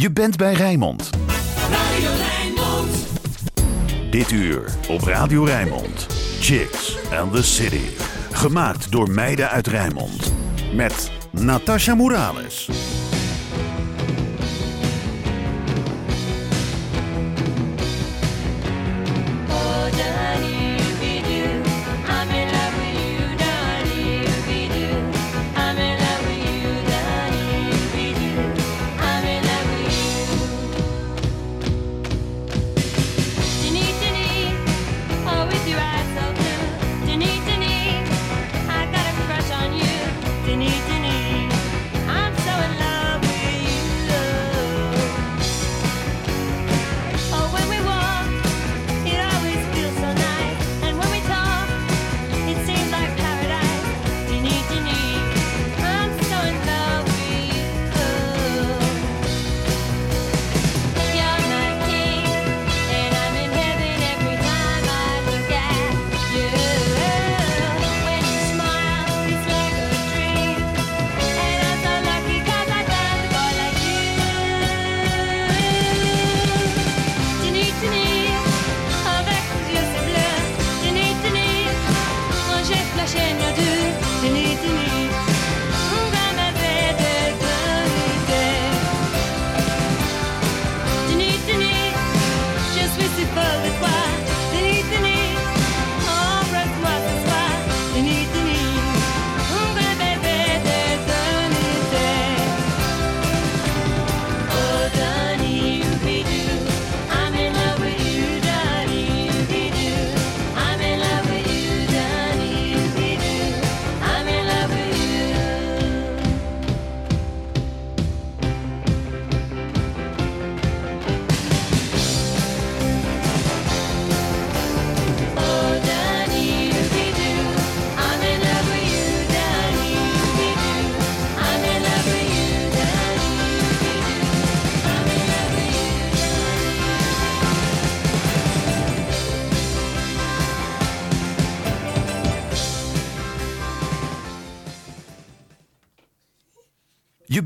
Je bent bij Rijnmond. Radio Rijnmond. Dit uur op Radio Rijnmond. Chicks and the City. Gemaakt door meiden uit Rijnmond. Met Natasha Morales.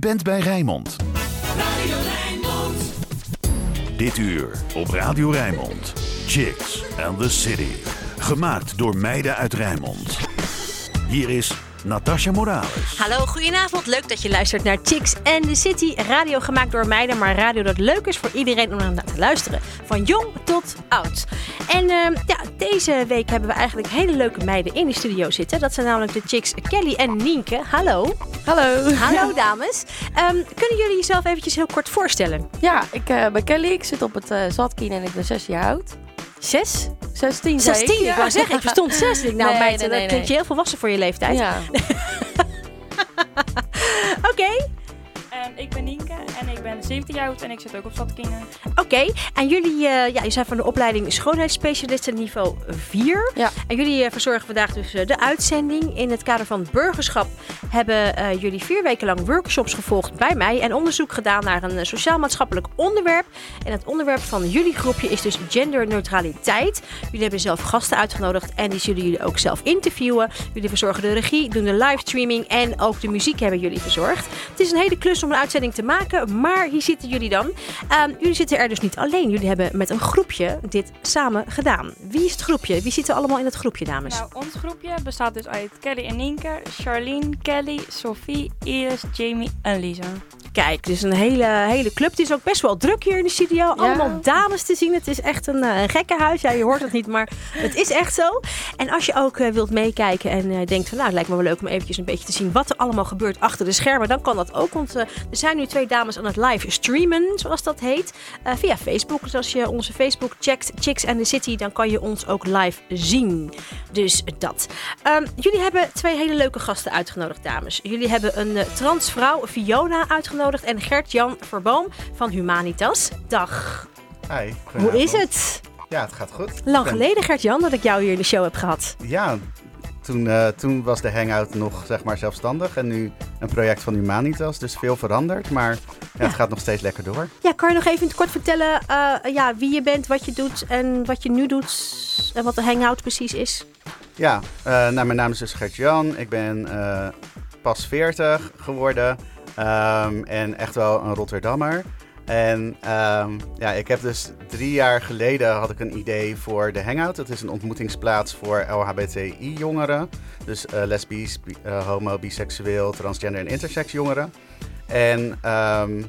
Bent bij Rijnmond. Radio Rijnmond. Dit uur op Radio Rijnmond. Chicks and the City. Gemaakt door meiden uit Rijnmond. Hier is Natasha Morales. Hallo, goedenavond. Leuk dat je luistert naar Chicks and the City. Radio gemaakt door meiden, maar radio dat leuk is voor iedereen om naar te luisteren. Van jong tot oud. En ehm, ja, deze week hebben we eigenlijk hele leuke meiden in de studio zitten. Dat zijn namelijk de chicks Kelly en Nienke. Hallo. Hallo. Hallo dames. Ehm, kunnen jullie jezelf eventjes heel kort voorstellen? Ja, ik eh, ben Kelly. Ik zit op het eh Zatkien en ik ben 6 jaar oud. Zes? 16 zei 16, ik Ja. wou zeggen. Ik verstond zes. Ik nou Nee, meid, nee, dat klinkt je heel volwassen voor je leeftijd. Ja. Oké. Ik ben Nienke en ik ben 17 jaar oud en ik zit ook op Zatkingen. Oké, en jullie, eh, ja, jullie zijn van de opleiding schoonheidsspecialisten niveau 4. Ja. En jullie eh, verzorgen vandaag dus eh, de uitzending. In het kader van burgerschap hebben eh, jullie vier weken lang workshops gevolgd bij mij. En onderzoek gedaan naar een sociaal-maatschappelijk onderwerp. En het onderwerp van jullie groepje is dus genderneutraliteit. Jullie hebben zelf gasten uitgenodigd en die zullen jullie ook zelf interviewen. Jullie verzorgen de regie, doen de livestreaming en ook de muziek hebben jullie verzorgd. Het is een hele klus om een uitzending te maken, maar hier zitten jullie dan. Ehm, jullie zitten er dus niet alleen. Jullie hebben met een groepje dit samen gedaan. Wie is het groepje? Wie zit er allemaal in het groepje, dames? Nou, ons groepje bestaat dus uit Kelly en Nienke, Charlene, Kelly, Sophie, Iris, Jamie en Lisa. Kijk, dus een hele, hele club. Het is ook best wel druk hier in de studio. Allemaal dames te zien. Het is echt een, eh, een gekke huis. Ja, je hoort het niet, maar het is echt zo. En als je ook eh, wilt meekijken en eh, denkt van... nou, het lijkt me wel leuk om eventjes een beetje te zien... wat er allemaal gebeurt achter de schermen... dan kan dat ook. Want zijn nu twee dames aan het live streamen, zoals dat heet. eh, via Facebook. Dus als je onze Facebook checkt, Chicks and the City... dan kan je ons ook live zien. Dus dat. Ehm, jullie hebben twee hele leuke gasten uitgenodigd, dames. Jullie hebben een eh, transvrouw, Fiona, uitgenodigd... en Gert-Jan Verboom van Humanitas. Dag. Hi, Hoe is het? Ja, het gaat goed. Lang ben- geleden, Gert-Jan, dat ik jou hier in de show heb gehad. Ja, toen, eh, toen was de Hangout nog zeg maar zelfstandig en nu een project van Humanitas, dus veel veranderd. Maar ja, het gaat nog steeds lekker door. Ja, kan je nog even in het kort vertellen eh, ja, wie je bent, wat je doet en wat je nu doet en wat de hangout precies is? Ja, eh, nou, mijn naam is dus Gert-Jan. Ik ben pas 40 geworden ehm, en echt wel een Rotterdammer. En ehm, ja, ik heb dus drie jaar geleden had ik een idee voor de Hangout. Het is een ontmoetingsplaats voor LHBTI-jongeren. Dus eh lesbisch, bi- eh, homo, biseksueel, transgender en intersex jongeren. En ehm,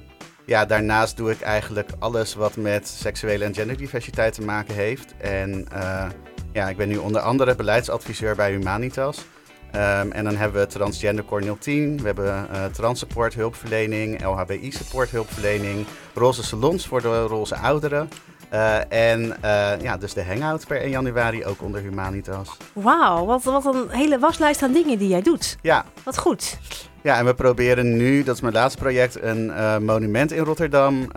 ja, daarnaast doe ik eigenlijk alles wat met seksuele en genderdiversiteit te maken heeft. En eh, ja, ik ben nu onder andere beleidsadviseur bij Humanitas. Ehm, en dan hebben we Transgender Core 010, we hebben Transsupport hulpverlening, LHBI support hulpverlening, roze salons voor de roze ouderen. Eh, en eh, ja, dus de hangout per 1 januari ook onder Humanitas. Wauw, wat, wat een hele waslijst aan dingen die jij doet. Ja, Wat goed. ja, en we proberen nu, dat is mijn laatste project, een monument in Rotterdam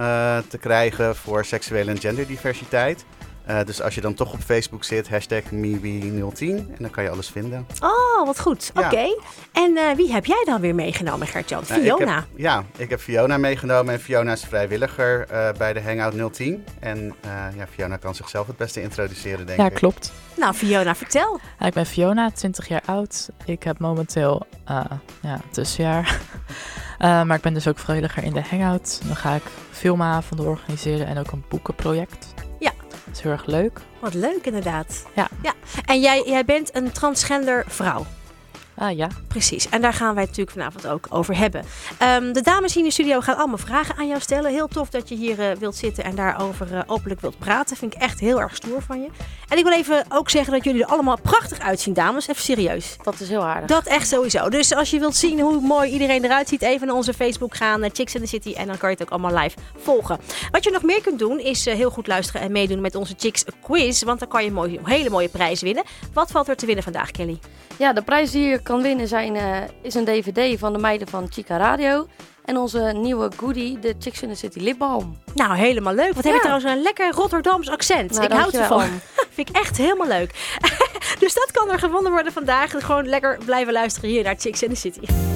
te krijgen voor seksuele en genderdiversiteit. Eh, dus als je dan toch op Facebook zit, hashtag MeWe010 en dan kan je alles vinden. Oh, wat goed. Ja. Oké. En eh, wie heb jij dan weer meegenomen, Gert-Jan? Nou, ik Fiona. heb- ja, ik heb Fiona meegenomen en Fiona is vrijwilliger eh, bij de Hangout 010. En eh, ja, Fiona kan zichzelf het beste introduceren, denk Ja, ik. klopt. Nou, Fiona, vertel. Ja, ik ben Fiona, 20 jaar oud. Ik heb momenteel eh, ja, tussenjaar. Eh, maar ik ben dus ook vrijwilliger in de Hangout. Dan ga ik filmavonden organiseren en ook een boekenproject. Is heel erg leuk. Wat leuk, inderdaad. Ja. ja. En jij, jij bent een transgender vrouw. Ah ja, Precies. En daar gaan wij het natuurlijk vanavond ook over hebben. Ehm, de dames hier in de studio gaan allemaal vragen aan jou stellen. Heel tof dat je hier eh, wilt zitten en daarover eh, openlijk wilt praten. Vind ik echt heel erg stoer van je. En ik wil even ook zeggen dat jullie er allemaal prachtig uitzien, dames. Even serieus. Dat is heel aardig. Dat echt sowieso. Dus als je wilt zien hoe mooi iedereen eruit ziet, even naar onze Facebook gaan, naar Chicks in the City. En dan kan je het ook allemaal live volgen. Wat je nog meer kunt doen, is eh, heel goed luisteren en meedoen met onze Chicks Quiz. Want dan kan je mooi, hele mooie prijzen winnen. Wat valt er te winnen vandaag, Kelly? Ja, de prijs die je kan winnen zijn, eh, is een dvd van de meiden van Chica Radio. En onze nieuwe goodie, de Chicks in the City lipbalm. Nou, helemaal leuk. Wat heb je trouwens een lekker Rotterdams accent. Nou, ik houd dankjewel. ervan. Vind ik echt helemaal leuk. dus dat kan er gewonnen worden vandaag. Gewoon lekker blijven luisteren hier naar Chicks in the City.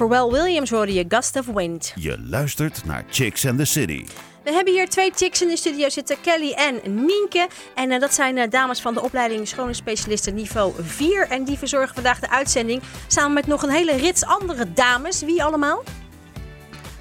Pharrell Williams hoorde je Gust of Wind. Je luistert naar Chicks and the City. We hebben hier twee chicks in de studio zitten, Kelly en Nienke. En eh, dat zijn eh, dames van de opleiding Schoonheidsspecialisten niveau 4. En die verzorgen vandaag de uitzending samen met nog een hele rits andere dames. Wie allemaal?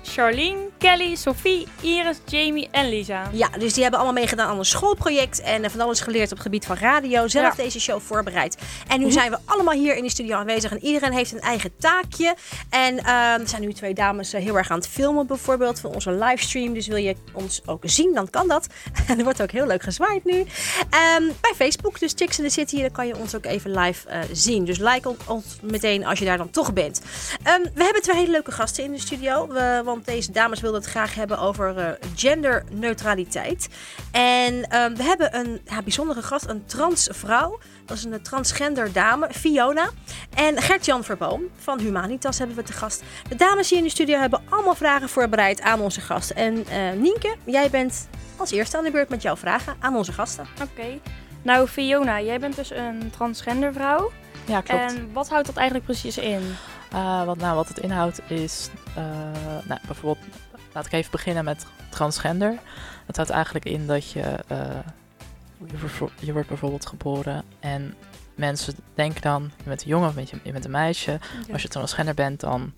Charlene, Kelly, Sophie, Iris, Jamie en Lisa. Ja, dus die hebben allemaal meegedaan aan een schoolproject en eh, van alles geleerd op het gebied van radio. Zelf Ja. deze show voorbereid. En nu zijn we allemaal hier in de studio aanwezig en iedereen heeft een eigen taakje. En eh, er zijn nu twee dames eh, heel erg aan het filmen bijvoorbeeld van onze livestream. Dus wil je ons ook zien, dan kan dat. En er wordt ook heel leuk gezwaaid nu. Ehm, bij Facebook, dus Chicks in the City, dan kan je ons ook even live eh, zien. Dus like on- ons meteen als je daar dan toch bent. Ehm, we hebben twee hele leuke gasten in de studio. We, want deze dames wilden het graag hebben over eh, genderneutraliteit. En ehm, we hebben een ja, bijzondere gast, een transvrouw. Dat is een transgender dame, Fiona. En Gert-Jan Verboom van Humanitas hebben we te gast. De dames hier in de studio hebben allemaal vragen voorbereid aan onze gasten. En eh, Nienke, jij bent als eerste aan de beurt met jouw vragen aan onze gasten. Oké. Nou, Fiona, jij bent dus een transgender vrouw. Ja, klopt. En wat houdt dat eigenlijk precies in? Eh, wat, nou, wat het inhoudt is, eh, nou, bijvoorbeeld, laat ik even beginnen met transgender. Dat houdt eigenlijk in dat je, eh, je, wordt bijvoorbeeld geboren en mensen denken dan, je bent een jongen of je bent- een meisje. Als je transgender bent, dan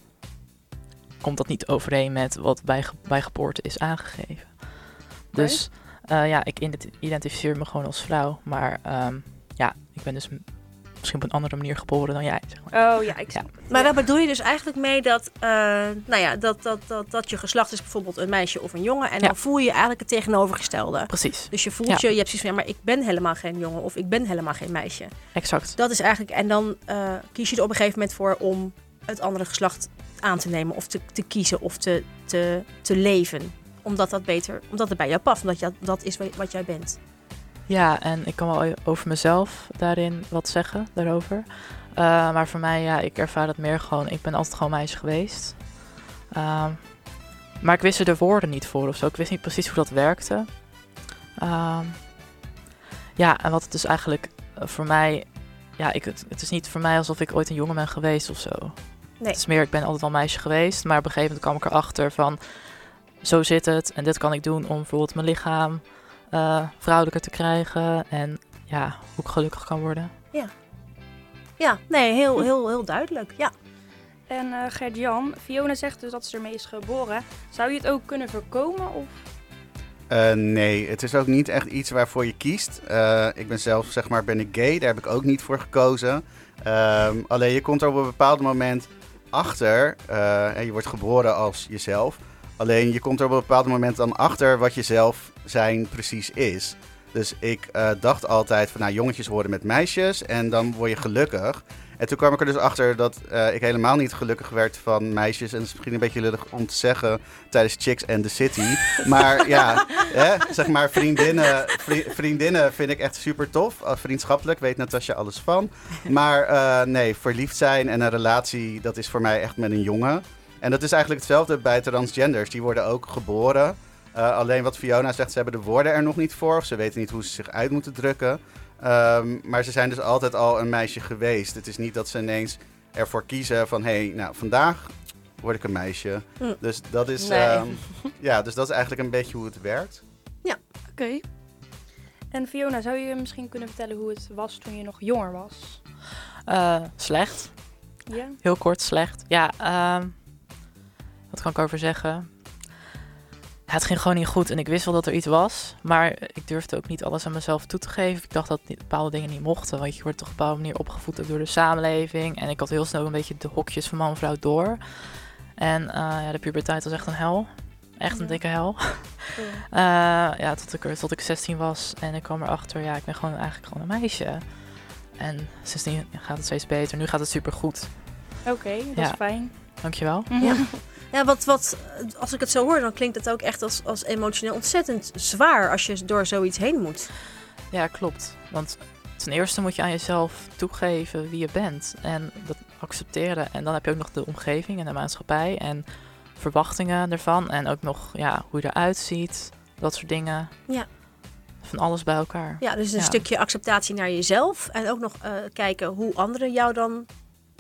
komt dat niet overeen met wat bij, bij geboorte is aangegeven. Dus eh, ja, ik ident- identificeer me gewoon als vrouw, maar ehm, ja, ik ben dus misschien op een andere manier geboren dan jij. Zeg maar. Oh ja, ik Ja. Maar daar bedoel je dus eigenlijk mee dat, eh, nou ja, dat, dat, dat, dat je geslacht is bijvoorbeeld een meisje of een jongen. En Ja. dan voel je eigenlijk het tegenovergestelde. Precies, Dus je voelt Ja. je, je hebt zoiets van, ja, maar ik ben helemaal geen jongen of ik ben helemaal geen meisje. exact. Dat is eigenlijk, en dan eh, kies je er op een gegeven moment voor om het andere geslacht aan te nemen of te, te kiezen of te, te, te leven. Omdat dat beter, omdat het bij jou past, omdat je, dat is wat jij bent. Ja, en ik kan wel over mezelf daarin wat zeggen, daarover. Eh, maar voor mij, ja, ik ervaar het meer gewoon, ik ben altijd gewoon meisje geweest. Ehm, maar ik wist er de woorden niet voor of zo. Ik wist niet precies hoe dat werkte. Ehm, ja, en wat het dus eigenlijk eh, voor mij, ja, ik, het, is niet voor mij alsof ik ooit een jongen ben geweest of zo. Nee. Het is meer, ik ben altijd wel meisje geweest, maar op een gegeven moment kwam ik erachter van, zo zit het en dit kan ik doen om bijvoorbeeld mijn lichaam eh, vrouwelijker te krijgen en ja, hoe ik gelukkig kan worden. Ja, nee, heel, heel, heel duidelijk. Ja. En eh Gert-Jan, Fiona zegt dus dat ze ermee is geboren. Zou je het ook kunnen voorkomen? Of... Eh, nee, het is ook niet echt iets waarvoor je kiest. Eh, ik ben zelf, zeg maar, ben ik gay. Daar heb ik ook niet voor gekozen. Ehm, alleen je komt er op een bepaald moment achter. eh, en je wordt geboren als jezelf. Alleen je komt er op een bepaald moment dan achter wat je zelf zijn precies is. Dus ik eh, dacht altijd van, nou, jongetjes worden met meisjes en dan word je gelukkig. En toen kwam ik er dus achter dat eh, ik helemaal niet gelukkig werd van meisjes. En dat is misschien een beetje lullig om te zeggen tijdens Chicks and the City. Maar ja, hè, zeg maar vriendinnen, vri- vriendinnen vind ik echt super tof. Uh, vriendschappelijk weet Natasja alles van. Maar eh, nee, verliefd zijn en een relatie, dat is voor mij echt met een jongen. En dat is eigenlijk hetzelfde bij transgenders. Die worden ook geboren. Uh, alleen wat Fiona zegt, ze hebben de woorden er nog niet voor. Of ze weten niet hoe ze zich uit moeten drukken. Um, maar ze zijn dus altijd al een meisje geweest. Het is niet dat ze ineens ervoor kiezen van... hé, hey, nou, vandaag word ik een meisje. Hm. Dus, dat is, Nee. um, ja, dus dat is eigenlijk een beetje hoe het werkt. Oké. En Fiona, zou je misschien kunnen vertellen hoe het was toen je nog jonger was? Uh, slecht. Ja? Heel kort, slecht. Ja, uh, wat kan ik over zeggen? Ja, het ging gewoon niet goed en ik wist wel dat er iets was. Maar ik durfde ook niet alles aan mezelf toe te geven. Ik dacht dat bepaalde dingen niet mochten. Want je wordt toch op een bepaalde manier opgevoed ook door de samenleving. En ik had heel snel een beetje de hokjes van man en vrouw door. En uh, ja, de puberteit was echt een hel. Echt een Ja. dikke hel. Uh, ja, tot ik, tot ik 16 was. En ik kwam erachter, ja, ik ben gewoon eigenlijk gewoon een meisje. En sindsdien gaat het steeds beter. Nu gaat het super goed. Oké, dat Ja. is fijn. Dankjewel. Ja. Ja, wat, wat, als ik het zo hoor, dan klinkt het ook echt als, als emotioneel ontzettend zwaar als je door zoiets heen moet. Ja, klopt. Want ten eerste moet je aan jezelf toegeven wie je bent. En dat accepteren. En dan heb je ook nog de omgeving en de maatschappij. En verwachtingen ervan. En ook nog ja, hoe je eruit ziet. Dat soort dingen. Ja. Van alles bij elkaar. Ja, dus een Ja. stukje acceptatie naar jezelf. En ook nog eh, kijken hoe anderen jou dan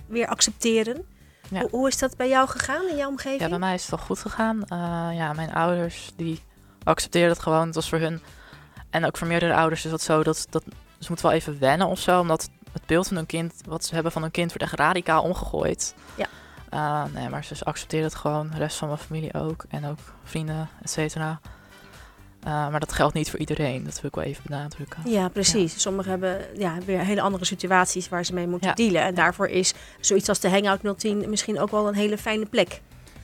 weer accepteren. Ja. Hoe, hoe is dat bij jou gegaan in jouw omgeving? Ja, bij mij is het wel goed gegaan. Eh, ja, mijn ouders die accepteerden het gewoon. Het was voor hun en ook voor meerdere ouders is dat zo dat, dat ze moeten wel even wennen of zo, omdat het beeld van hun kind, wat ze hebben van hun kind, wordt echt radicaal omgegooid. Ja. Eh, nee, maar ze accepteerden het gewoon. De rest van mijn familie ook en ook vrienden, et cetera. Eh, maar dat geldt niet voor iedereen. Dat wil ik wel even benadrukken. Ja, precies. Sommigen hebben ja, weer hele andere situaties waar ze mee moeten Ja. dealen. En daarvoor is zoiets als de Hangout 010 misschien ook wel een hele fijne plek.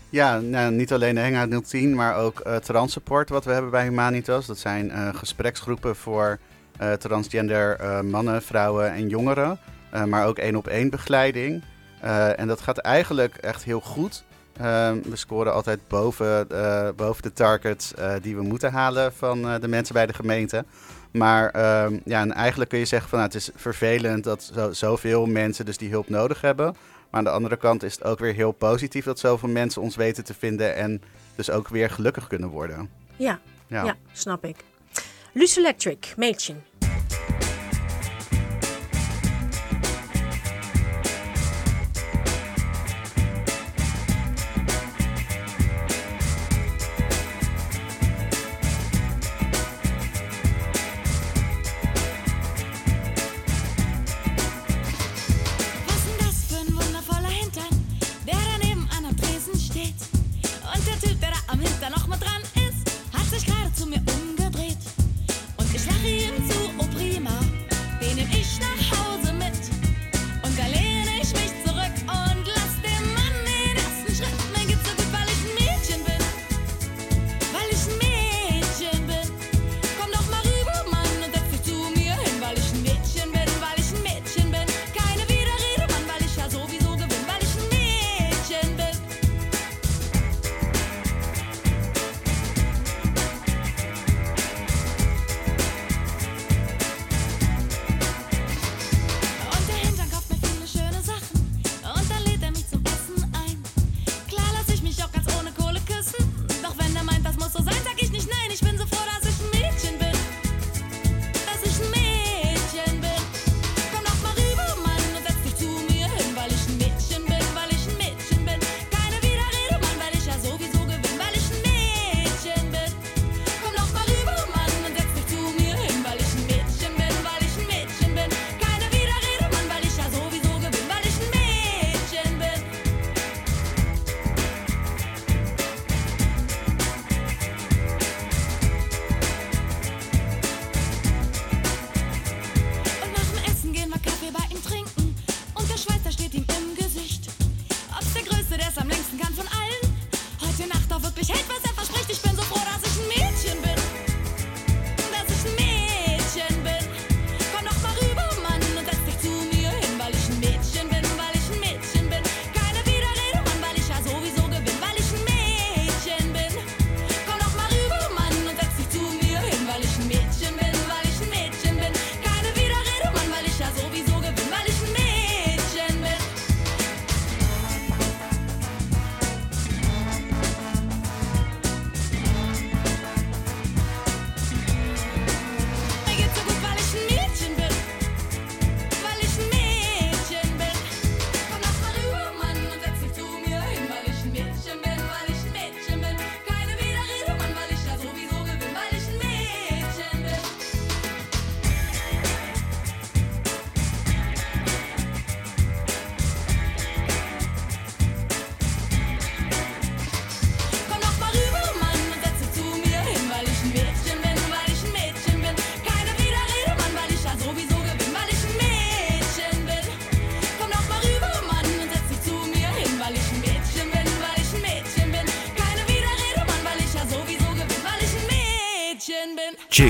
Ja, nou, niet alleen de Hangout 010, maar ook eh Transupport wat we hebben bij Humanitas. Dat zijn eh, gespreksgroepen voor eh, transgender eh, mannen, vrouwen en jongeren. Eh, maar ook één op één begeleiding. Eh, en dat gaat eigenlijk echt heel goed. Eh, we scoren altijd boven, eh, boven de targets eh, die we moeten halen van eh, de mensen bij de gemeente. Maar ehm, ja, en eigenlijk kun je zeggen van nou, het is vervelend dat zo, zoveel mensen dus die hulp nodig hebben. Maar aan de andere kant is het ook weer heel positief dat zoveel mensen ons weten te vinden en dus ook weer gelukkig kunnen worden. Ja, Ja. ja. snap ik. Luce Electric, Mädchen.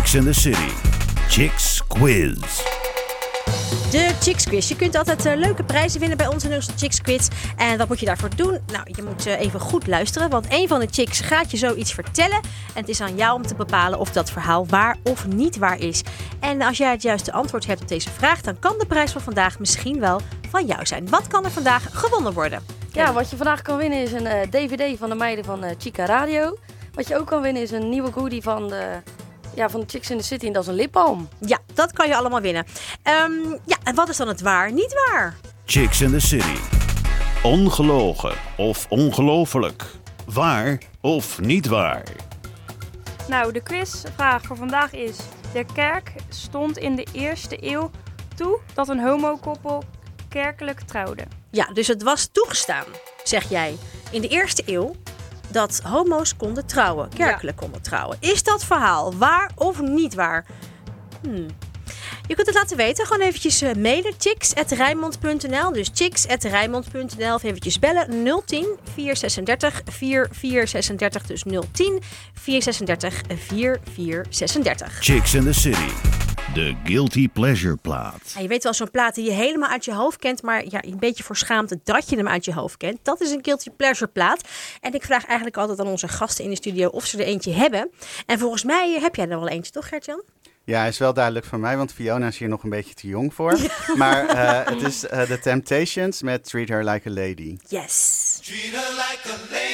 Chicks in the City. Chicks Quiz. De Chicks Quiz. Je kunt altijd eh, leuke prijzen winnen bij onze Nederlandse Chicks Quiz. En wat moet je daarvoor doen? Nou, je moet eh, even goed luisteren. Want een van de chicks gaat je zoiets vertellen. En het is aan jou om te bepalen of dat verhaal waar of niet waar is. En als jij het juiste antwoord hebt op deze vraag, dan kan de prijs van vandaag misschien wel van jou zijn. Wat kan er vandaag gewonnen worden? Ja, wat je vandaag kan winnen is een eh, DVD van de meiden van eh, Chica Radio. Wat je ook kan winnen is een nieuwe goodie van de, ja, van de Chicks in the City en dat is een lipbalm. Ja, dat kan je allemaal winnen. Ehm, ja, en wat is dan het waar? Niet waar? Chicks in the City. Ongelogen of ongelooflijk? Waar of niet waar? Nou, de quizvraag voor vandaag is: De kerk stond in de eerste eeuw toe dat een homokoppel kerkelijk trouwde. Ja, dus het was toegestaan, zeg jij, in de eerste eeuw dat homo's konden trouwen, kerkelijk konden trouwen. Is dat verhaal waar of niet waar? Hmm. Je kunt het laten weten. Gewoon eventjes eh, mailen. chicks.rijnmond.nl Dus chicks.rijnmond.nl Of eventjes bellen. 010 436 4436. Dus 010 436 4436. Chicks in the City. De Guilty Pleasure plaat. Ja, je weet wel, zo'n plaat die je helemaal uit je hoofd kent, maar ja, een beetje voor schaamte dat je hem uit je hoofd kent. Dat is een guilty pleasure plaat. En ik vraag eigenlijk altijd aan onze gasten in de studio of ze er eentje hebben. En volgens mij eh, heb jij er wel eentje, toch Gert-Jan? Ja, is wel duidelijk voor mij, want Fiona is hier nog een beetje te jong voor. Maar eh, het is eh, The Temptations met Treat Her Like a Lady. Yes. Treat her like a lady.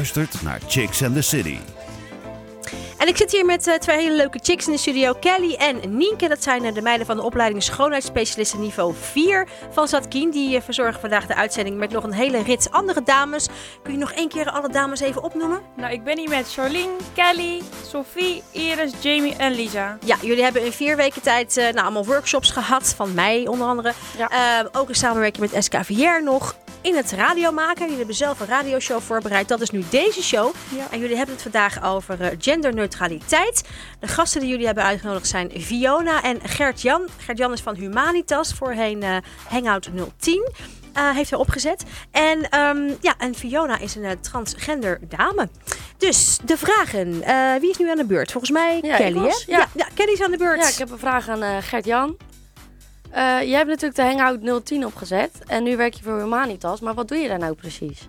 Luistert naar Chicks and the City. En ik zit hier met eh, twee hele leuke chicks in de studio. Kelly en Nienke. Dat zijn eh, de meiden van de opleiding schoonheidsspecialisten niveau 4 van Zatkien. Die eh, verzorgen vandaag de uitzending met nog een hele rits andere dames. Kun je nog één keer alle dames even opnoemen? Nou, ik ben hier met Charlene, Kelly, Sophie, Iris, Jamie en Lisa. Ja, jullie hebben in vier weken tijd eh, nou, allemaal workshops gehad. Van mij onder andere. Ja. Eh, ook in samenwerking met SKVR nog. In het radio maken. Jullie hebben zelf een radioshow voorbereid. Dat is nu deze show. Ja. En jullie hebben het vandaag over eh, genderneutraliteit. De gasten die jullie hebben uitgenodigd zijn Fiona en Gert-Jan. Gert-Jan is van Humanitas, voorheen eh, Hangout 010. eh, heeft hij opgezet. En, ehm, ja, en Fiona is een transgender dame. Dus de vragen. Wie is nu aan de beurt? Volgens mij Ja, Kelly, was, hè? ja. ja. ja, Kelly is aan de beurt. Ja, ik heb een vraag aan Gert-Jan. Eh, jij hebt natuurlijk de Hangout 010 opgezet en nu werk je voor Humanitas, maar wat doe je daar nou precies?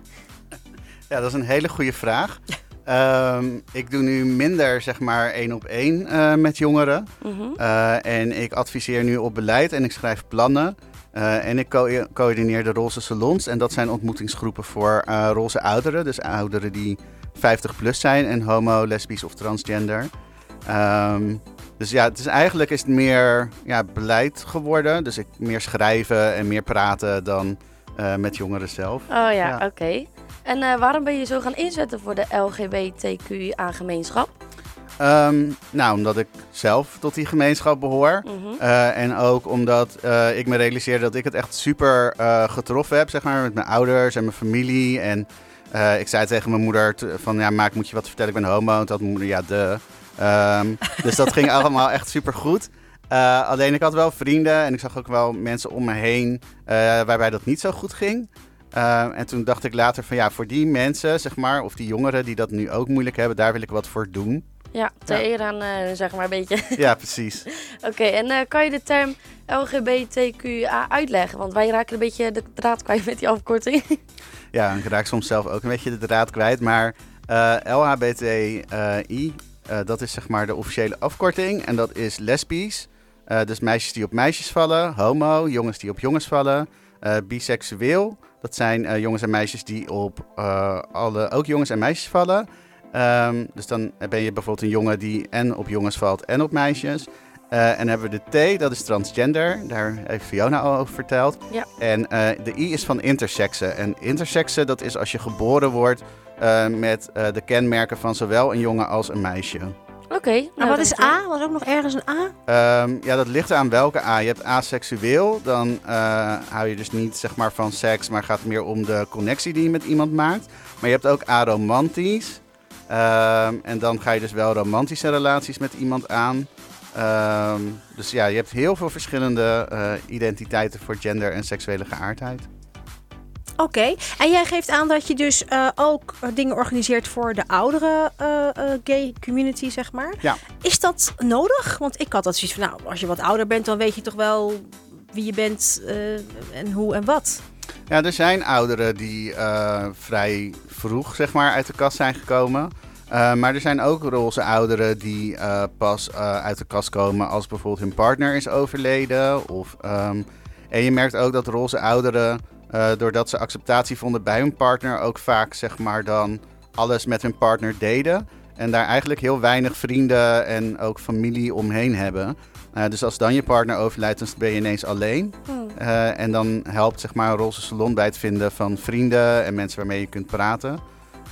Ja, dat is een hele goede vraag. Ehm, ik doe nu minder, zeg maar, één op één eh, met jongeren. Mhm. Eh, en ik adviseer nu op beleid en ik schrijf plannen. En ik co- coördineer de roze salons. En dat zijn ontmoetingsgroepen voor roze ouderen. Dus ouderen die 50 plus zijn en homo, lesbisch of transgender. Ehm, dus ja, het is eigenlijk is het meer ja, beleid geworden. Dus ik meer schrijven en meer praten dan eh, met jongeren zelf. Oh ja, Ja. oké. En eh, waarom ben je zo gaan inzetten voor de LGBTQIA-gemeenschap? Ehm, nou, omdat ik zelf tot die gemeenschap behoor. Mhm. Eh, en ook omdat ik me realiseerde dat ik het echt super getroffen heb, zeg maar, met mijn ouders en mijn familie. En ik zei tegen mijn moeder van, ja, maak moet je wat vertellen, ik ben homo. En toen had mijn moeder, ja, de. Dus dat ging allemaal echt super goed. Eh, alleen ik had wel vrienden en ik zag ook wel mensen om me heen eh, waarbij dat niet zo goed ging. Eh, en toen dacht ik later van ja, voor die mensen, zeg maar, of die jongeren die dat nu ook moeilijk hebben, daar wil ik wat voor doen. Ja, ter Ja. eer aan, eh, zeg maar een beetje. Ja, precies. Oké, en kan je de term LGBTQIA uitleggen? Want wij raken een beetje de draad kwijt met die afkorting. Ja, ik raak soms zelf ook een beetje de draad kwijt. Maar LHBTI, eh, dat is zeg maar de officiële afkorting. En dat is lesbisch. Eh, dus meisjes die op meisjes vallen. Homo, jongens die op jongens vallen. Eh, biseksueel, dat zijn jongens en meisjes die op alle, ook jongens en meisjes vallen. Ehm, dus dan ben je bijvoorbeeld een jongen die en op jongens valt en op meisjes. En hebben we de T, dat is transgender. Daar heeft Fiona al over verteld. Ja. En de I is van intersexen. En intersexen, dat is als je geboren wordt eh, met eh, de kenmerken van zowel een jongen als een meisje. Oké. nou, Maar wat is. A? Was ook nog ergens een A? Ehm, ja, dat ligt aan welke A. Je hebt aseksueel, dan eh, hou je dus niet zeg maar, van seks, maar gaat meer om de connectie die je met iemand maakt. Maar je hebt ook aromantisch. Ehm, en dan ga je dus wel romantische relaties met iemand aan. Ehm, dus ja, je hebt heel veel verschillende eh, identiteiten voor gender en seksuele geaardheid. Oké. En jij geeft aan dat je dus eh, ook dingen organiseert voor de oudere eh, eh, gay community, zeg maar. Ja. Is dat nodig? Want ik had dat zoiets van, nou, als je wat ouder bent, dan weet je toch wel wie je bent en hoe en wat. Ja, er zijn ouderen die vrij vroeg zeg maar, uit de kast zijn gekomen. Maar er zijn ook roze ouderen die pas uit de kast komen als bijvoorbeeld hun partner is overleden. Of, ehm, en je merkt ook dat roze ouderen, eh, doordat ze acceptatie vonden bij hun partner, ook vaak zeg maar dan alles met hun partner deden. En daar eigenlijk heel weinig vrienden en ook familie omheen hebben. Eh, dus als dan je partner overlijdt, dan ben je ineens alleen. Eh, en dan helpt zeg maar een roze salon bij het vinden van vrienden en mensen waarmee je kunt praten.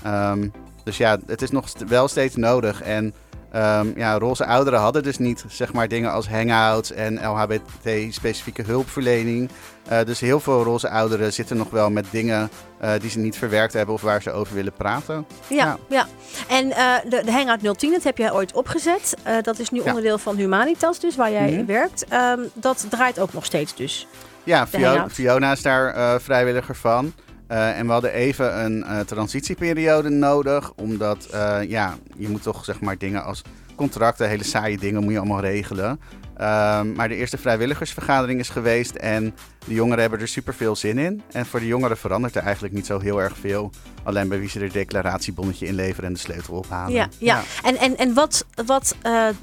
Ehm, dus ja, het is nog wel steeds nodig. En ehm, ja, roze ouderen hadden dus niet zeg maar dingen als hangouts en LHBT-specifieke hulpverlening. Eh, dus heel veel roze ouderen zitten nog wel met dingen eh, die ze niet verwerkt hebben of waar ze over willen praten. Ja, Ja. ja. En eh, de, de Hangout 010, dat heb jij ooit opgezet. Dat is nu Ja. onderdeel van Humanitas, dus waar jij Mhm. werkt. Ehm, dat draait ook nog steeds dus. Ja, De Fio- hangout. Fiona is daar vrijwilliger van. Eh, en we hadden even een eh, transitieperiode nodig, omdat eh, ja, je moet toch zeg maar dingen als contracten, hele saaie dingen moet je allemaal regelen. Ehm, maar de eerste vrijwilligersvergadering is geweest en de jongeren hebben er super veel zin in. En voor de jongeren verandert er eigenlijk niet zo heel erg veel. Alleen bij wie ze er declaratiebonnetje inleveren en de sleutel ophalen. Ja, ja. En, en, en wat, wat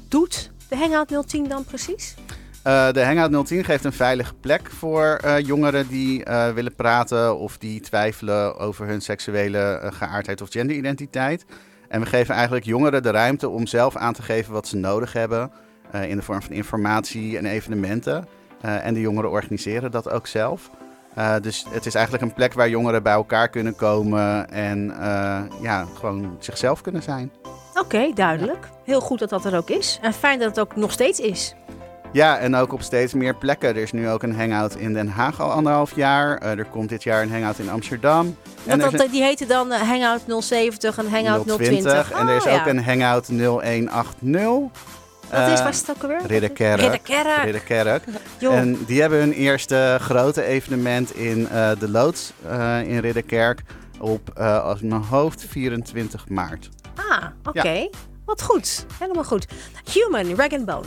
doet de Hangout 010 dan precies? Eh, de Hangout 010 geeft een veilige plek voor eh, jongeren die eh, willen praten of die twijfelen over hun seksuele geaardheid of genderidentiteit. En we geven eigenlijk jongeren de ruimte om zelf aan te geven wat ze nodig hebben. in de vorm van informatie en evenementen. En de jongeren organiseren dat ook zelf. Dus het is eigenlijk een plek waar jongeren bij elkaar kunnen komen en ja, gewoon zichzelf kunnen zijn. Oké, duidelijk. Heel goed dat dat er ook is. En fijn dat het ook nog steeds is. Ja, en ook op steeds meer plekken. Er is nu ook een hangout in Den Haag al anderhalf jaar. Eh, er komt dit jaar een hangout in Amsterdam. Er dat, is die heette dan eh, Hangout 070 en Hangout 020. En er is Oh, ook ja. een hangout 0180. Wat is, Eh, was het ook alweer? Ridderkerk. Ridderkerk. En die hebben hun eerste grote evenement in eh, de Loods eh, in Ridderkerk op, eh, als mijn hoofd, 24 maart. Ah, oké. Wat goed. Helemaal goed. Human, Rag and Bone.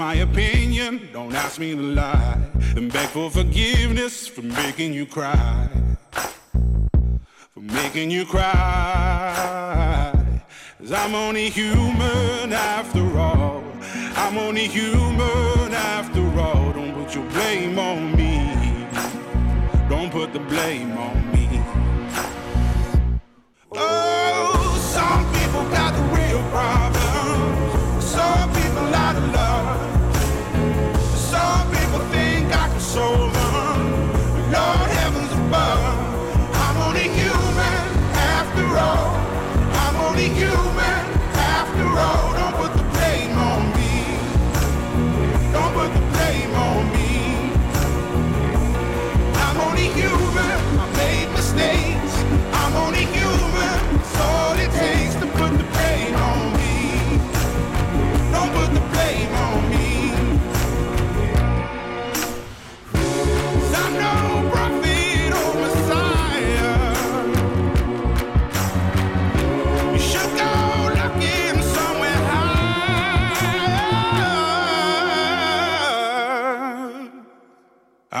My opinion, don't ask me to lie. And beg for forgiveness for making you cry. For making you cry. Cause I'm only human after all. I'm only human after all. Don't put your blame on me. Don't put the blame on me. Oh, some people got the real problems. Some lot of love.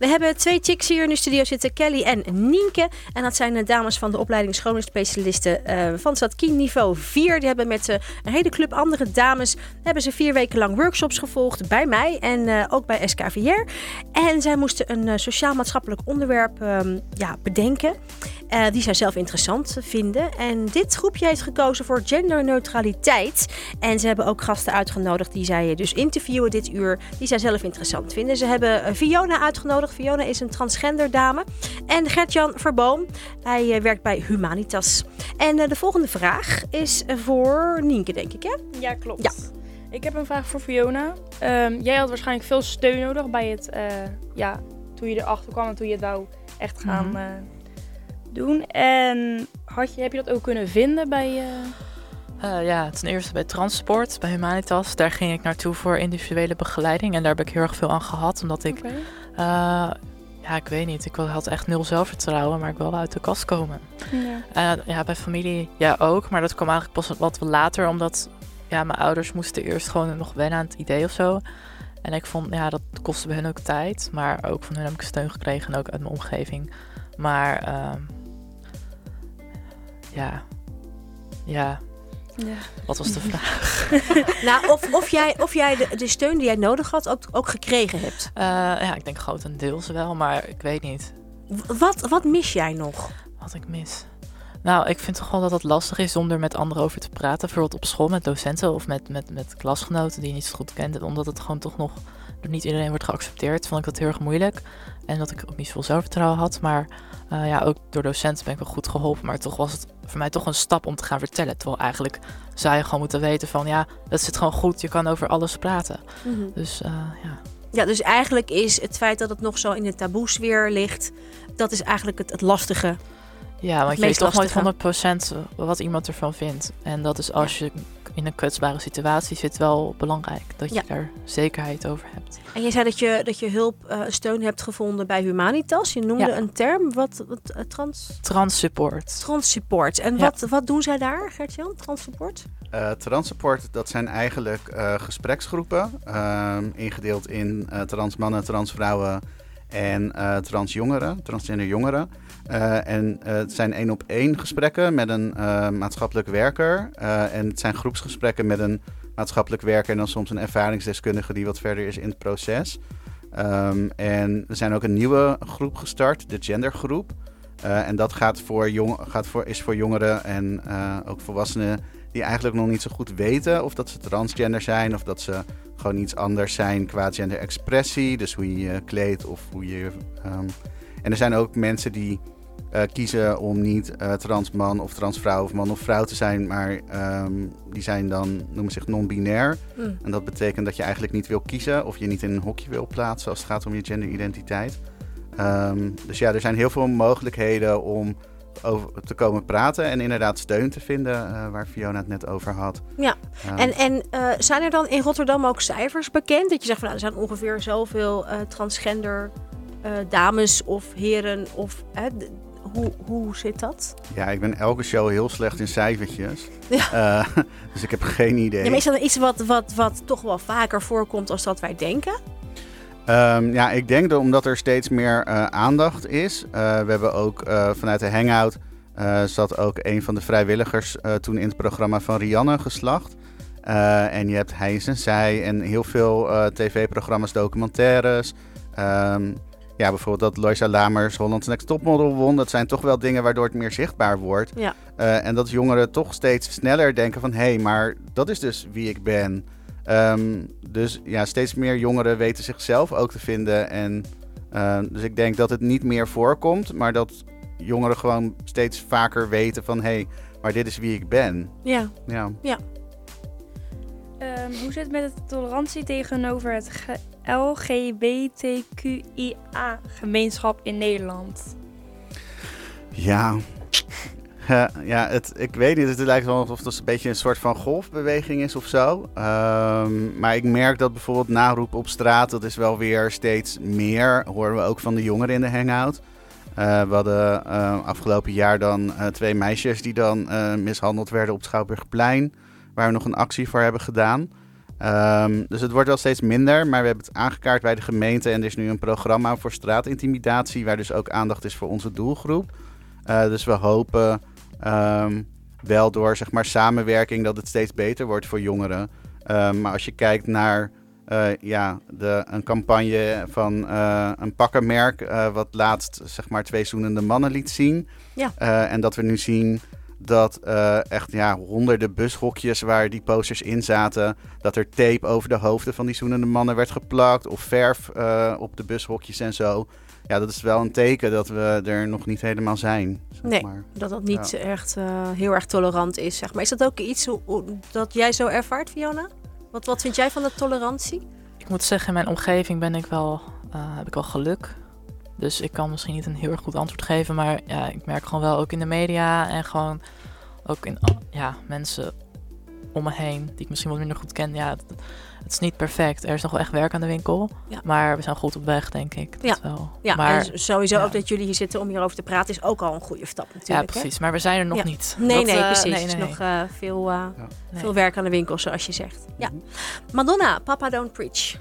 We hebben twee chicks hier in de studio zitten, Kelly en Nienke. En dat zijn de dames van de opleiding schoonheidsspecialisten eh van Zatkin niveau 4. Die hebben met eh, een hele club andere dames hebben ze vier weken lang workshops gevolgd bij mij en eh, ook bij SKVR. En zij moesten een sociaal-maatschappelijk onderwerp ehm, ja, bedenken. die zij zelf interessant vinden. En dit groepje heeft gekozen voor genderneutraliteit. En ze hebben ook gasten uitgenodigd die zij dus interviewen dit uur. Die zij zelf interessant vinden. Ze hebben Fiona uitgenodigd. Fiona is een transgender dame. En Gert-Jan Verboom. Hij eh, werkt bij Humanitas. En eh, de volgende vraag is voor Nienke, denk ik hè? Ja, klopt. Ja. Ik heb een vraag voor Fiona. Ehm, jij had waarschijnlijk veel steun nodig bij het, eh, ja, toen je erachter kwam en toen je het wou echt gaan Mhm. eh, doen. En had je, heb je dat ook kunnen vinden bij... eh, Eh, ja, ten eerste bij Transport, bij Humanitas. Daar ging ik naartoe voor individuele begeleiding. En daar heb ik heel erg veel aan gehad. Omdat ik, Oké. Eh, ja, ik weet niet. Ik had echt nul zelfvertrouwen, maar ik wilde uit de kast komen. Ja. Eh, ja, bij familie ja ook. Maar dat kwam eigenlijk pas wat later. Omdat ja, mijn ouders moesten eerst gewoon nog wennen aan het idee of zo. En ik vond, ja, dat kostte bij hun ook tijd. Maar ook van hun heb ik steun gekregen en ook uit mijn omgeving. Maar ehm, ja, ja, Ja. wat was de vraag? Nou, of, of jij, of jij de, de steun die jij nodig had ook, ook gekregen hebt. Eh, ja, ik denk grotendeels wel, maar ik weet niet Wat, wat mis jij nog? wat ik mis. Nou, ik vind toch wel dat het lastig is om er met anderen over te praten. Bijvoorbeeld op school met docenten of met, met, met klasgenoten die je niet zo goed kent. Omdat het gewoon toch nog door niet iedereen wordt geaccepteerd. Vond ik dat heel erg moeilijk. En dat ik ook niet zoveel zelfvertrouwen had. Maar eh, ja, ook door docenten ben ik wel goed geholpen. Maar toch was het voor mij toch een stap om te gaan vertellen. Terwijl eigenlijk zou je gewoon moeten weten van ja, dat zit gewoon goed. Je kan over alles praten. Dus eh, ja. Ja, dus eigenlijk is het feit dat het nog zo in de taboesfeer ligt, dat is eigenlijk het, het lastige. Ja, want je weet toch nooit lastige. 100% wat iemand ervan vindt. En dat is als je in een kwetsbare situatie zit wel belangrijk. Dat je Ja. daar zekerheid over hebt. En jij zei dat je, dat je hulp, eh, steun hebt gevonden bij Humanitas. Je noemde Ja. een term, wat, wat eh, trans, Transsupport. transsupport. En Ja. wat, wat doen zij daar, Gertjan, transsupport? Eh Transsupport, dat zijn eigenlijk eh, gespreksgroepen. ehm, ingedeeld in eh trans mannen, trans vrouwen en eh trans jongeren, transgender jongeren. Eh, en eh, het zijn één op één gesprekken met een eh, maatschappelijk werker. En het zijn groepsgesprekken met een maatschappelijk werker en dan soms een ervaringsdeskundige die wat verder is in het proces. Ehm, en er zijn ook een nieuwe groep gestart, de gendergroep. En dat gaat voor jong, gaat voor, is voor jongeren en ook volwassenen die eigenlijk nog niet zo goed weten of dat ze transgender zijn of dat ze gewoon iets anders zijn qua genderexpressie. Dus hoe je je kleedt of hoe je. ehm, en er zijn ook mensen die eh, kiezen om niet eh, trans man of trans vrouw of man of vrouw te zijn, maar ehm, die zijn dan, noemen zich non-binair. Mm. En dat betekent dat je eigenlijk niet wil kiezen of je niet in een hokje wil plaatsen als het gaat om je genderidentiteit. Ehm, dus ja, er zijn heel veel mogelijkheden om over te komen praten en inderdaad steun te vinden, eh, waar Fiona het net over had. Ja, Ehm, en, en zijn er dan in Rotterdam ook cijfers bekend? Dat je zegt van nou, er zijn ongeveer zoveel eh, transgender eh, dames of heren of hè, hoe, hoe zit dat? Ja, ik ben elke show heel slecht in cijfertjes. Ja. Eh, dus ik heb geen idee. Ja, maar is dat iets wat, wat, wat toch wel vaker voorkomt als dat wij denken? Ehm, ja, ik denk dat omdat er steeds meer eh, aandacht is. we hebben ook vanuit de Hangout zat ook een van de vrijwilligers toen in het programma van Rianne geslacht. En je hebt Hij is en Zij en heel veel tv-programma's, documentaires. Ehm, ja, bijvoorbeeld dat Loisa Lamers Holland's Next Topmodel won. Dat zijn toch wel dingen waardoor het meer zichtbaar wordt. Ja. Eh, en dat jongeren toch steeds sneller denken van... hé, hey, maar dat is dus wie ik ben. Ehm, dus ja, steeds meer jongeren weten zichzelf ook te vinden. En, eh, dus ik denk dat het niet meer voorkomt... maar dat jongeren gewoon steeds vaker weten van... hé, hey, maar dit is wie ik ben. Ja. Ja. Ehm, hoe zit het met de tolerantie tegenover het ge- LGBTQIA-gemeenschap in Nederland? Ja. Eh, ja, het, ik weet niet. Het lijkt wel alsof het een beetje een soort van golfbeweging is of zo. Ehm, maar ik merk dat bijvoorbeeld naroep op straat, dat is wel weer steeds meer. Horen we ook van de jongeren in de hangout. Eh, we hadden eh, afgelopen jaar dan twee meisjes die dan mishandeld werden op Schouwburgplein. Waar we nog een actie voor hebben gedaan. Ehm, dus het wordt wel steeds minder, maar we hebben het aangekaart bij de gemeente. En er is nu een programma voor straatintimidatie, waar dus ook aandacht is voor onze doelgroep. Eh, dus we hopen ehm, wel door zeg maar, samenwerking dat het steeds beter wordt voor jongeren. Ehm, maar als je kijkt naar eh, ja, de, een campagne van eh, een pakkenmerk, wat laatst zeg maar, twee zoenende mannen liet zien. Ja. En dat we nu zien dat eh, echt ja, honderden bushokjes waar die posters in zaten, dat er tape over de hoofden van die zoenende mannen werd geplakt of verf eh, op de bushokjes en zo. Ja, dat is wel een teken dat we er nog niet helemaal zijn. Zeg Nee, maar. dat dat niet Ja. echt eh, heel erg tolerant is, zeg maar. Is dat ook iets dat jij zo ervaart, Fiona? Wat, wat vind jij van de tolerantie? Ik moet zeggen, in mijn omgeving ben ik wel, eh, heb ik wel geluk. Dus ik kan misschien niet een heel erg goed antwoord geven. Maar ja, ik merk gewoon wel ook in de media en gewoon ook in ja, mensen om me heen, die ik misschien wat minder goed ken, ja, het, het is niet perfect. Er is nog wel echt werk aan de winkel. Ja. Maar we zijn goed op weg, denk ik. Dat Ja. wel. Ja, maar, en sowieso ja. ook dat jullie hier zitten om hierover te praten is ook al een goede stap ja, natuurlijk. hè? precies. Maar we zijn er nog Ja. niet. Nee, Dat, nee, eh, precies. nee, Er is nog eh, veel, eh, veel werk aan de winkel, zoals je zegt. Ja. Madonna, Papa Don't Preach.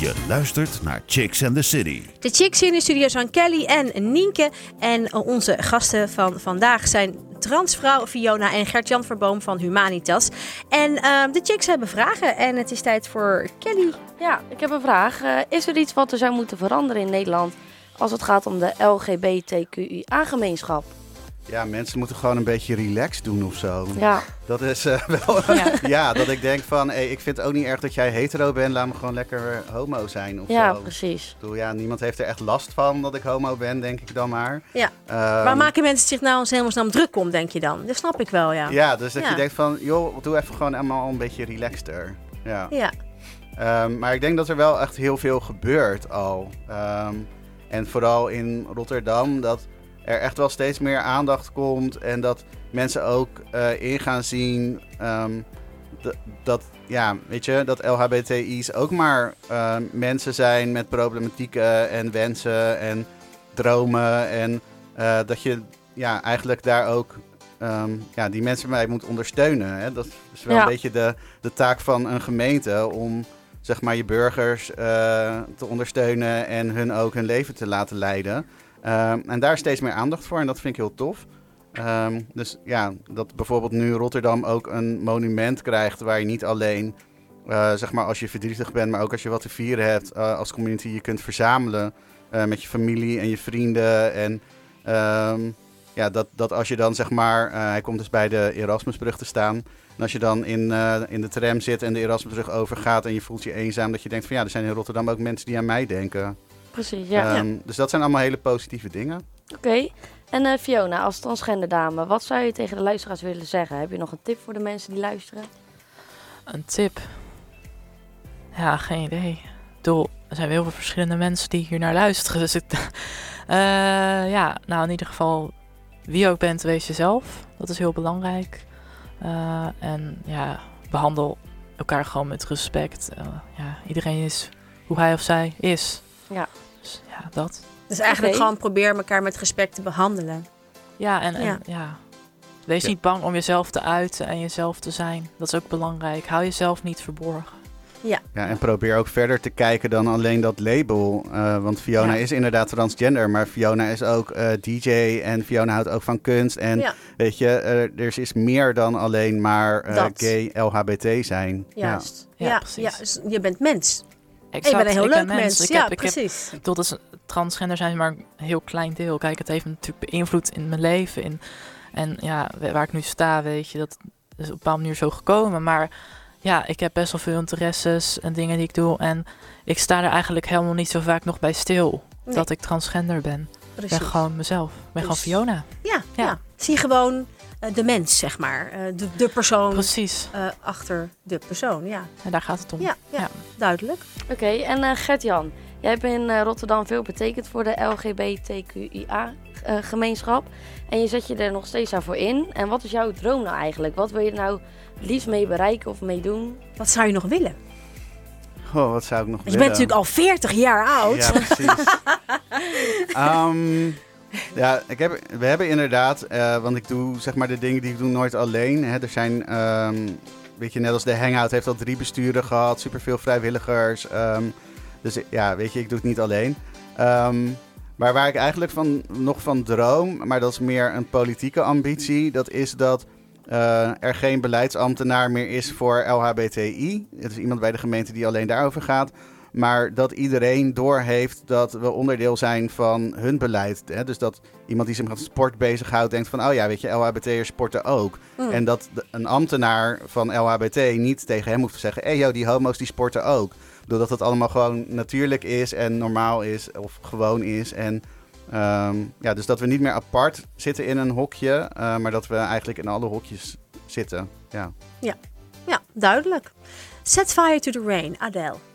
Je luistert naar Chicks and the City. De chicks hier in de studio zijn Kelly en Nienke. En eh, onze gasten van vandaag zijn transvrouw Fiona en Gert-Jan Verboom van Humanitas. En ehm, de chicks hebben vragen en het is tijd voor Kelly. Ja, ik heb een vraag. Eh, is er iets wat er zou moeten veranderen in Nederland als het gaat om de LGBTQIA-gemeenschap? Ja, mensen moeten gewoon een beetje relaxed doen of zo. Ja. Dat is eh, wel... Ja. ja. dat ik denk van, hey, ik vind het ook niet erg dat jij hetero bent. Laat me gewoon lekker homo zijn of Ja, zo. precies. Ik bedoel, ja, niemand heeft er echt last van dat ik homo ben, denk ik dan maar. Ja. Ehm, Waar maken mensen zich nou eens helemaal snel druk om, denk je dan? Dat snap ik wel, ja. Ja, dus dat Ja. je denkt van, joh, doe even gewoon allemaal een beetje relaxter. Ja. Ja. Ehm, maar ik denk dat er wel echt heel veel gebeurt al. Ehm, en vooral in Rotterdam, dat er echt wel steeds meer aandacht komt. En dat mensen ook eh, in gaan zien ehm, dat, ja, weet je, dat LHBTI's ook maar ehm, mensen zijn met problematieken en wensen en dromen. En eh, dat je ja, eigenlijk daar ook ehm, ja, die mensen bij moet ondersteunen. Hè? Dat is wel Ja. een beetje de, de taak van een gemeente om zeg maar, je burgers eh, te ondersteunen en hun ook hun leven te laten leiden. Ehm, en daar steeds meer aandacht voor en dat vind ik heel tof. Ehm, dus ja, dat bijvoorbeeld nu Rotterdam ook een monument krijgt waar je niet alleen, eh, zeg maar als je verdrietig bent, maar ook als je wat te vieren hebt eh, als community, je kunt verzamelen eh, met je familie en je vrienden. En ehm, ja, dat, dat als je dan zeg maar, hij komt dus bij de Erasmusbrug te staan. En als je dan in, in de tram zit en de Erasmusbrug overgaat en je voelt je eenzaam, dat je denkt van ja, er zijn in Rotterdam ook mensen die aan mij denken. Precies, ja. Ehm, Dus dat zijn allemaal hele positieve dingen. Oké. En eh, Fiona, als transgender dame, wat zou je tegen de luisteraars willen zeggen? Heb je nog een tip voor de mensen die luisteren? Een tip? Ja, geen idee. Ik bedoel, er zijn heel veel verschillende mensen die hier naar luisteren. Dus ik, Eh, ja, nou in ieder geval, wie je ook bent, wees jezelf. Dat is heel belangrijk. Eh, en ja, behandel elkaar gewoon met respect. Eh, ja, iedereen is hoe hij of zij is. Ja. Dus ja, dat. Dus eigenlijk gewoon probeer elkaar met respect te behandelen. Ja, en, en Ja. ja. Wees Ja. niet bang om jezelf te uiten en jezelf te zijn. Dat is ook belangrijk. Hou jezelf niet verborgen. Ja, en probeer ook verder te kijken dan alleen dat label. Eh, want Fiona Ja. is inderdaad transgender, maar Fiona is ook eh, DJ en Fiona houdt ook van kunst. En Ja. weet je, eh, er is meer dan alleen maar eh, gay LHBT zijn. Juist. Ja, Ja, ja, precies. dus je bent mens. En Exact, je bent een heel ik leuk ben mens. Ik ja, heb, ik heb, precies. ik bedoel, dat is, transgender zijn maar een heel klein deel. Kijk, het heeft me natuurlijk beïnvloed in mijn leven. In, en ja, wa- waar ik nu sta, weet je, dat is op een bepaalde manier zo gekomen. Maar ja, ik heb best wel veel interesses en dingen die ik doe. En ik sta er eigenlijk helemaal niet zo vaak nog bij stil Nee. dat ik transgender ben. Ik ben gewoon mezelf. Ik ben Dus- gewoon Fiona. Ja, ja. Ja. zie gewoon de mens, zeg maar. Eh, de, de persoon Precies. eh, achter de persoon, ja. En daar gaat het om. Ja, ja, Ja. duidelijk. Oké, en eh Gert-Jan, jij hebt in eh, Rotterdam veel betekend voor de LGBTQIA-gemeenschap. en je zet je er nog steeds daarvoor in. En wat is jouw droom nou eigenlijk? Wat wil je nou liefst mee bereiken of mee doen? Wat zou je nog willen? Oh, wat zou ik nog je willen? bent natuurlijk al 40 jaar oud. Ja, precies. Ehm, ja, ik heb, we hebben inderdaad, eh, want ik doe zeg maar de dingen die ik doe nooit alleen. Hè. Er zijn, ehm, weet je, net als de Hangout heeft al drie besturen gehad, superveel vrijwilligers. ehm, dus ja, weet je, ik doe het niet alleen. Ehm, maar waar ik eigenlijk van, nog van droom, maar dat is meer een politieke ambitie, dat is dat eh, er geen beleidsambtenaar meer is voor LHBTI. Het is iemand bij de gemeente die alleen daarover gaat. Maar dat iedereen doorheeft dat we onderdeel zijn van hun beleid. Hè? Dus dat iemand die zich met sport bezighoudt denkt van... oh ja, weet je, LHBT'ers sporten ook. Mm. En dat een ambtenaar van LHBT niet tegen hem hoeft te zeggen... hé hey, joh, die homo's die sporten ook. Doordat het allemaal gewoon natuurlijk is en normaal is of gewoon is. En ehm, ja, dus dat we niet meer apart zitten in een hokje... eh, maar dat we eigenlijk in alle hokjes zitten. Ja. Ja, duidelijk. Set fire to the rain, Adele.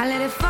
I let it fall,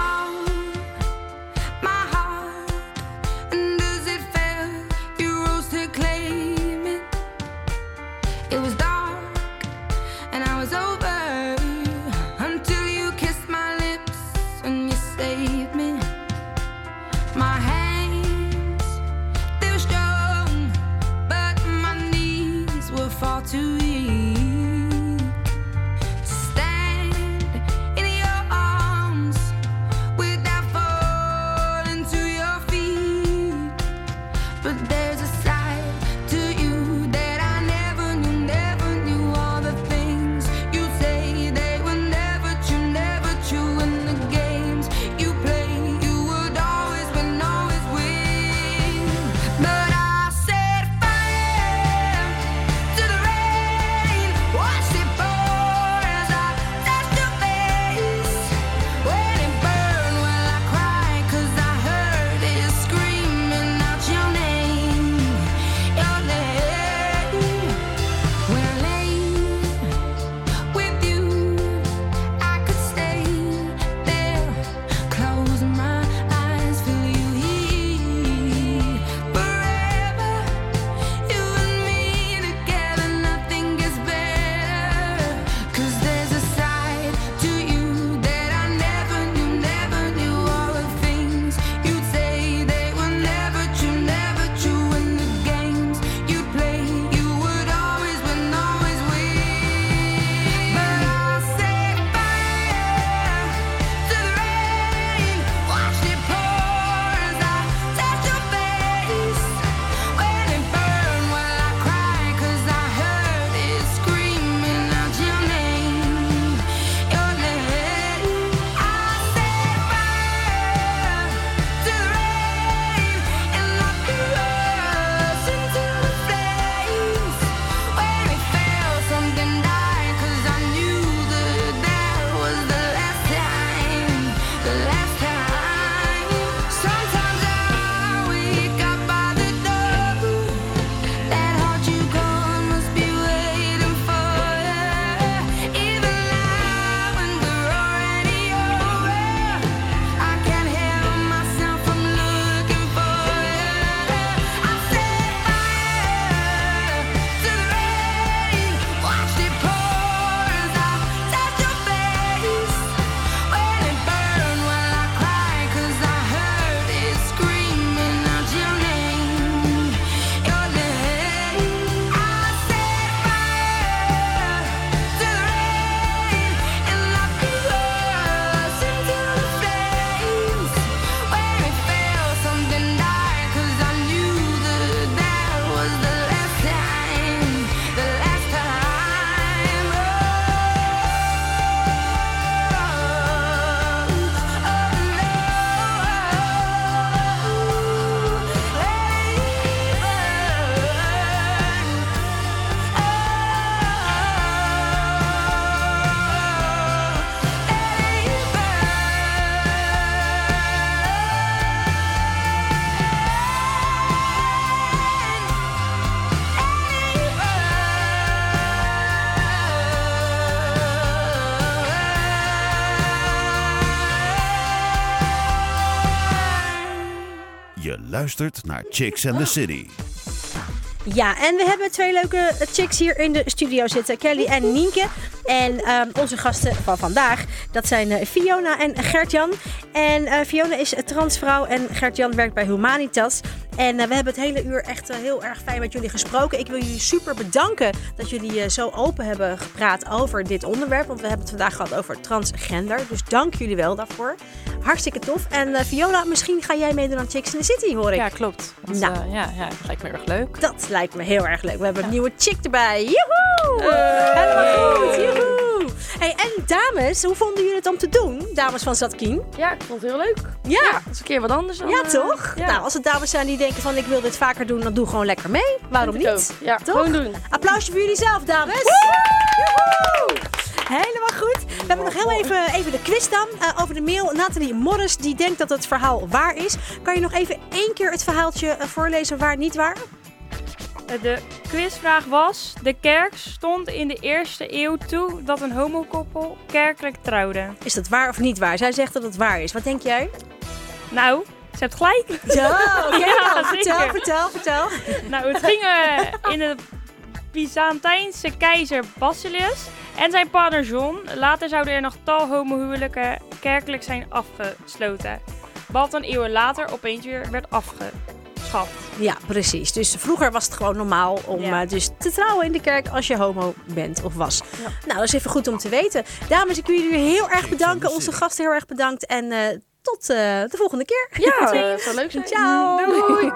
luistert naar Chicks and the City. Ja, en we hebben twee leuke chicks hier in de studio zitten. Kelly en Nienke. En ehm, onze gasten van vandaag, dat zijn eh, Fiona en Gert-Jan. En eh, Fiona is transvrouw en Gert-Jan werkt bij Humanitas. En eh, we hebben het hele uur echt heel erg fijn met jullie gesproken. Ik wil jullie super bedanken dat jullie zo open hebben gepraat over dit onderwerp. Want we hebben het vandaag gehad over transgender. Dus dank jullie wel daarvoor. Hartstikke tof. En Fiona, misschien ga jij meedoen aan Chicks in the City, hoor ik. Ja, klopt. Want, Nou. ja, ja, dat lijkt me erg leuk. Dat lijkt me heel erg leuk. We hebben een nieuwe chick erbij. Joehoe! Helemaal goed. Joehoe! Hey, en dames, hoe vonden jullie het om te doen? Dames van Zatkien. Ja, ik vond het heel leuk. Ja. Dat is een keer wat anders dan... Ja, eh, toch? Ja. Nou, als het dames zijn die denken van ik wil dit vaker doen, dan doe gewoon lekker mee. Waarom niet? ook. Ja, Toch? gewoon doen. Applausje voor jullie zelf, dames. Helemaal goed. We hebben nog heel even, even de quiz dan eh, over de mail. Nathalie Morris, die denkt dat het verhaal waar is. Kan je nog even één keer het verhaaltje eh, voorlezen waar niet waar? Eh, De quizvraag was: De kerk stond in de eerste eeuw toe dat een homokoppel kerkelijk trouwde. Is dat waar of niet waar? Zij zegt dat het waar is. Wat denk jij? Nou, ze hebt gelijk. Ja, oké. Ja, nou, vertel, vertel, vertel. Nou, het ging eh, in de Byzantijnse keizer Basileus en zijn partner John. Later zouden er nog tal homohuwelijken kerkelijk zijn afgesloten. Wat een eeuwen later opeens weer werd Ja, precies. Dus vroeger was het gewoon normaal om Ja. eh, dus te trouwen in de kerk als je homo bent of was. Nou, dat is even goed om te weten. Dames, ik wil jullie heel erg bedanken. Onze gasten heel erg bedankt. En eh, tot eh, de volgende keer. Ja, eh, zou leuk zijn. Ciao. Doei.